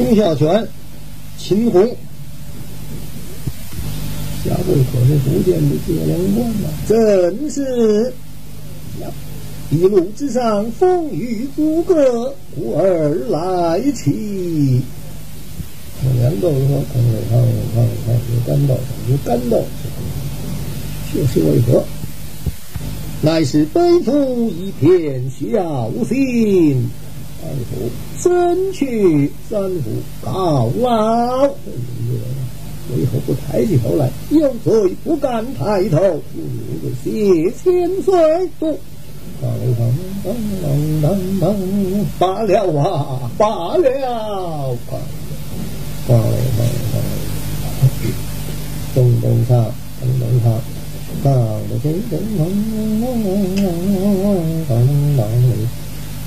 钟孝全、秦红。下回可是福建的接连官呐，真是呀！一路之上风雨阻隔，故而来起。两豆说：“看看看我看，有干干道，就是为何？乃是背负一片孝心，二府身去三虎告老。为何不抬起头来？有罪不敢抬头，不如血千岁度。当当当当当，罢了啊，罢了。”放放放，咚咚唱，咚咚唱，当咚咚咚咚咚咚，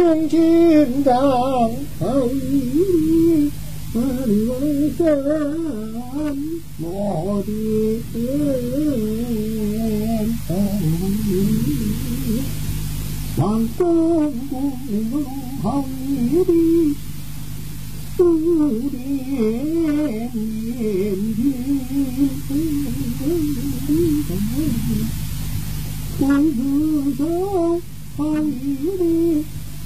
trong thiên đàng ấy vẫn vẫn mò đi. Em bằng cơm của nó hồng đi cứ đi em em đi Hãy subscribe cho kênh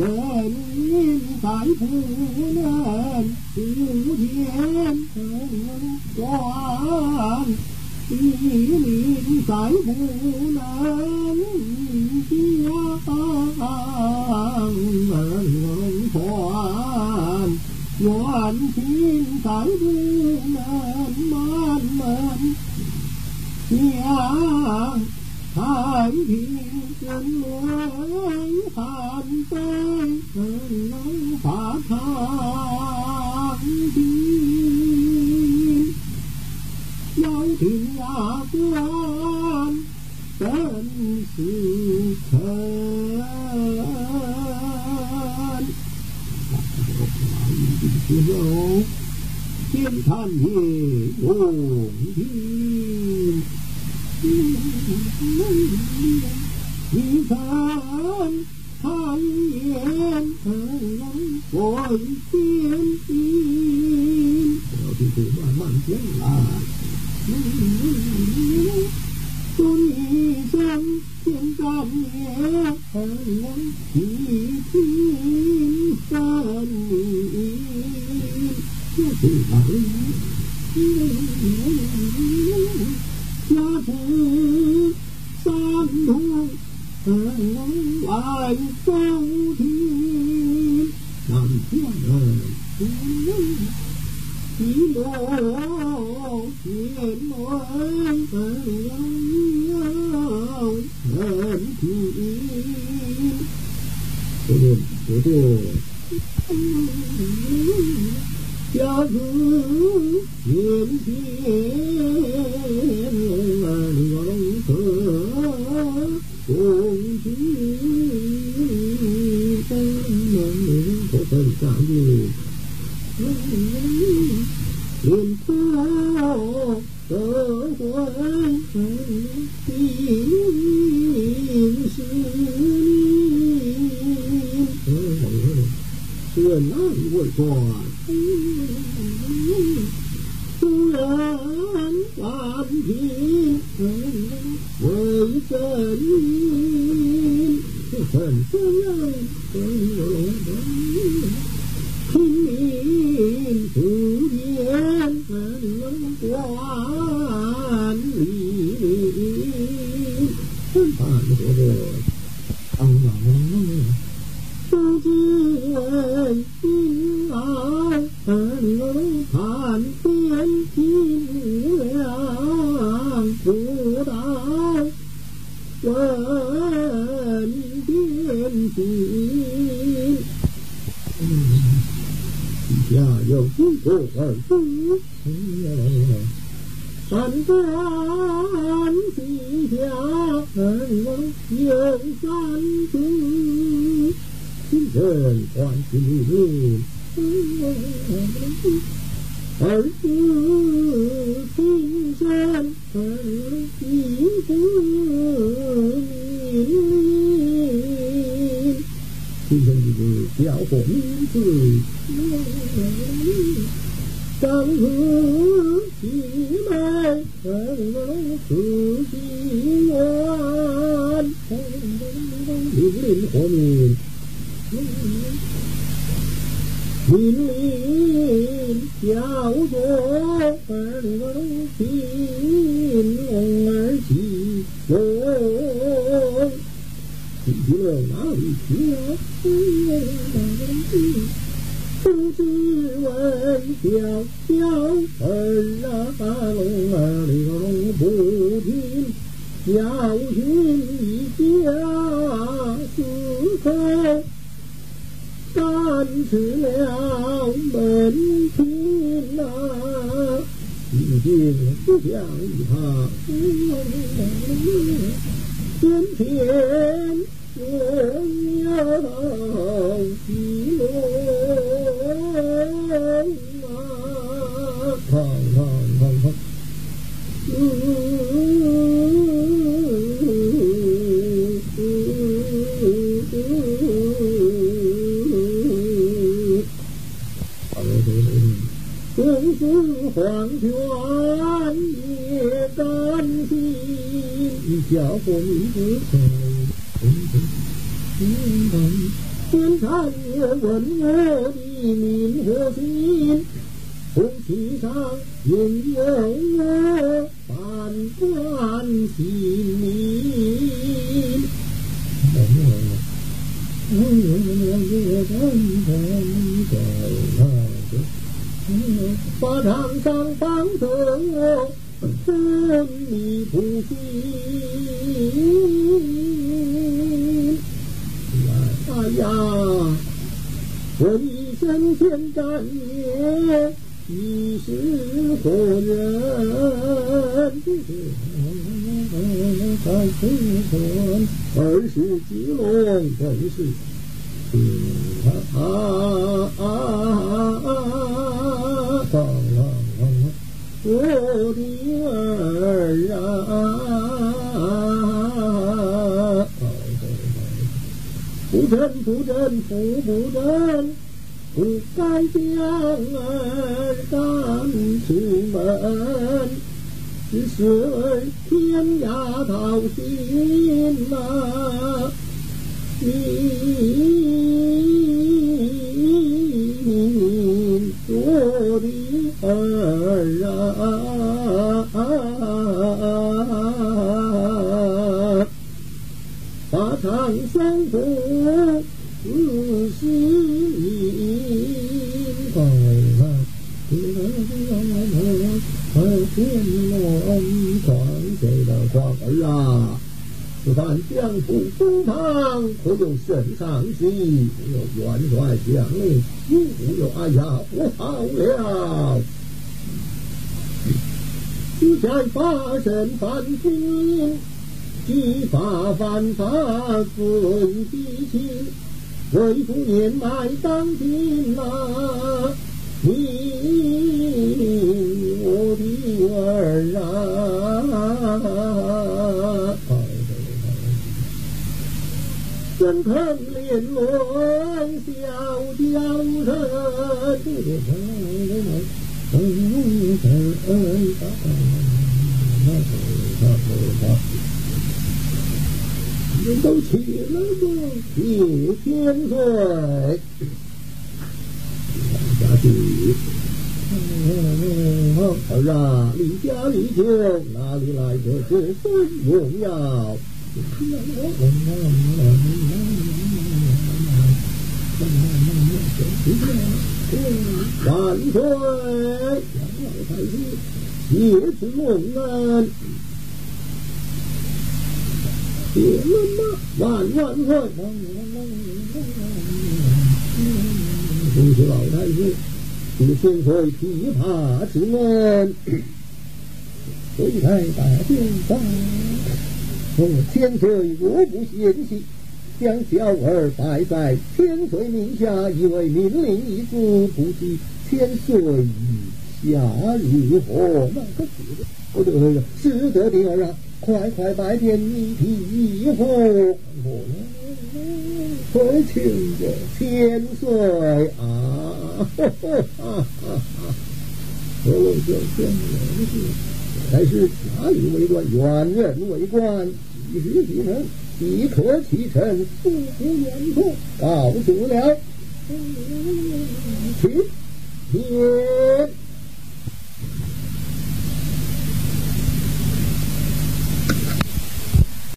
trên phải phụ nên phụ thiên quan niệm phải phụ nên chia ngưỡng quan quan thiên phải phụ nên man mệnh chia hải hiện trên lưới phạm tôi từ lâu phạt đi giáo thiên hạ quan tên sự thần thiên thần hiền ổn thiên 呀，官真是臣。时候，天坛也用兵，一声唐言为天兵，要听是慢 cho thế san hương ở nắng bài sao làm thiên đời chỉ đổ thiên mỗi ở lòng hận thiên Hãy cho hương hương thiên mà ngọn thở ôm chí tâm mộng của thần cảm nhiều liền sao tớ quán tiên xuyên xuyên 你为什么为什么为什么为什么为什管理。Vừa đã quên biến chuyện Giờ dù cứu cô thờ cứu Thành có anh thì giả Hờn quân dương san hoàn chỉ ở thiên gian ở diễn tướng dạo hổn cười trong hứa chỉ mai ở nói sự chỉ ngoan điện liên hồn 비밀 야우도 빨간옥빈 옹알지요 비밀의 마음이 비었지 수지원 뼈뼈 얼라가롱아리가롱 보딘 야우신 이지야 수세 trên sự hào mệnh thiên hạ thiên hào hạ thiên thiên lượng hào thiên thoáng tan xin chở phụ nữ cuối trời tiến thân vẫn nghe đi nhìn hứa xin cũng chỉ sang nhìn nhớ nghe bàn quan xin nhìn Hãy subscribe cho kênh Ghiền Mì Gõ Để không bỏ lỡ những video hấp dẫn 法场上放得我生迷不醒。哎呀，我一生欠债也已是何人？在青春，儿时，是。啊啊啊啊啊啊 phụ thân phụ thân phụ phụ thân phụ cai tiếng can sự mệnh sửa thiên gia thảo xin mà đi đi 赶出门，只是天涯讨心呐，你我的儿啊，把长生不。儿啊， 此番江湖中堂，可有圣上心？有元帅将令，又有哎呀，不好了！此在发生犯君，激发犯法尊帝亲，为父年迈当今啊，你。我的儿啊，thân thân liền muốn xiêu xiêu thân. Trời ơi, có những câu chuyện nó chỉ thiên rồi giá trị không phải là lý gia lý thiên là lý lại của sự sống vùng nhau bản thôi nghĩa chữ ngổn ngàn tiếng lắm á bản ngọn thôi không chỉ bảo đây chứ chỉ xuyên thôi chỉ hạ chữ ngàn cũng thay tả thiên ta 上，千岁若不嫌弃。将小儿摆在千岁名下，以为命令一子，不知千岁意下如何？那可是的，我这个是得的儿啊，快快拜见你替父，快请着千岁啊！哈哈哈哈！我叫千岁，乃是侠里为官远人为官几时几层几何其尘不可远处告诉了。去听